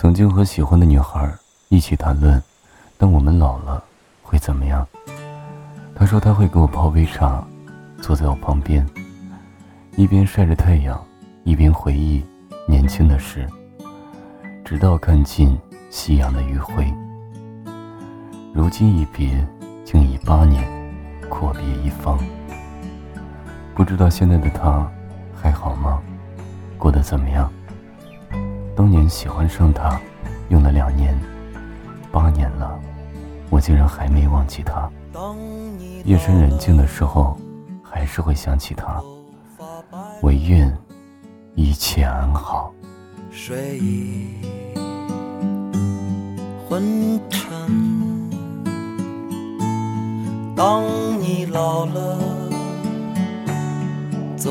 曾经和喜欢的女孩一起谈论，等我们老了会怎么样？他说他会给我泡杯茶，坐在我旁边，一边晒着太阳，一边回忆年轻的事，直到看尽夕阳的余晖。如今一别，竟已八年，阔别一方。不知道现在的他还好吗？过得怎么样？当年喜欢上他，用了两年，八年了，我竟然还没忘记他。夜深人静的时候，还是会想起他。唯愿一切安好。睡意昏沉，当你老了。走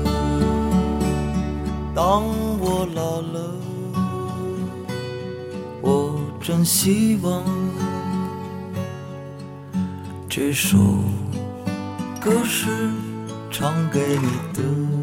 当我老了，我真希望这首歌是唱给你的。